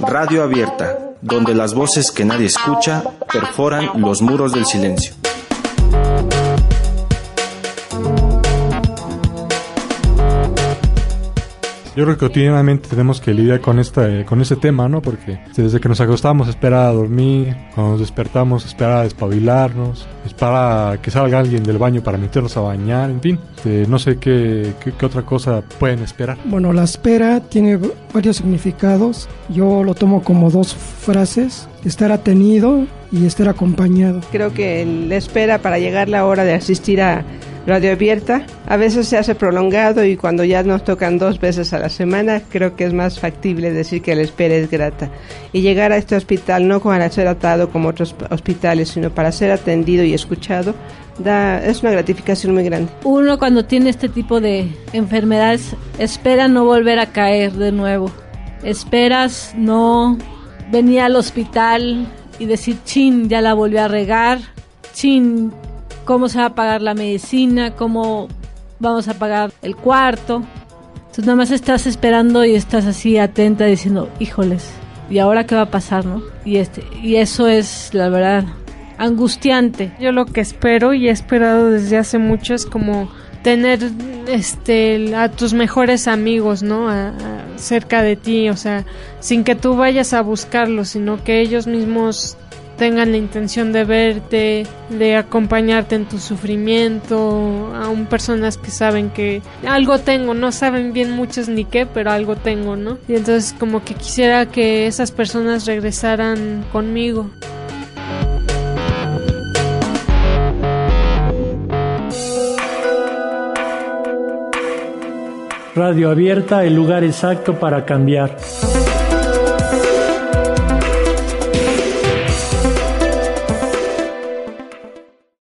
Radio Abierta, donde las voces que nadie escucha perforan los muros del silencio. Yo creo que cotidianamente tenemos que lidiar con este, con ese tema, ¿no? Porque desde que nos acostamos espera a dormir, cuando nos despertamos espera a despabilarnos, espera que salga alguien del baño para meternos a bañar, en fin. Este, no sé qué, qué, otra cosa pueden esperar. Bueno, la espera tiene varios significados. Yo lo tomo como dos frases, estar atenido y estar acompañado. Creo que la espera para llegar la hora de asistir a radio abierta. A veces se hace prolongado y cuando ya nos tocan dos veces a la semana, creo que es más factible decir que la espera es grata. Y llegar a este hospital no para ser atado como otros hospitales, sino para ser atendido y escuchado, da, es una gratificación muy grande. Uno cuando tiene este tipo de enfermedades espera no volver a caer de nuevo. Esperas no venir al hospital y decir, chin, ya la volví a regar, chin, cómo se va a pagar la medicina, cómo vamos a pagar el cuarto. Entonces nada más estás esperando y estás así atenta diciendo, híjoles, ¿y ahora qué va a pasar, no? Y este y eso es la verdad angustiante. Yo lo que espero y he esperado desde hace mucho es como tener este a tus mejores amigos, ¿no? cerca de ti, o sea, sin que tú vayas a buscarlos, sino que ellos mismos tengan la intención de verte, de acompañarte en tu sufrimiento, aún personas que saben que algo tengo, no saben bien muchos ni qué, pero algo tengo, ¿no? Y entonces como que quisiera que esas personas regresaran conmigo. Radio Abierta, el lugar exacto para cambiar.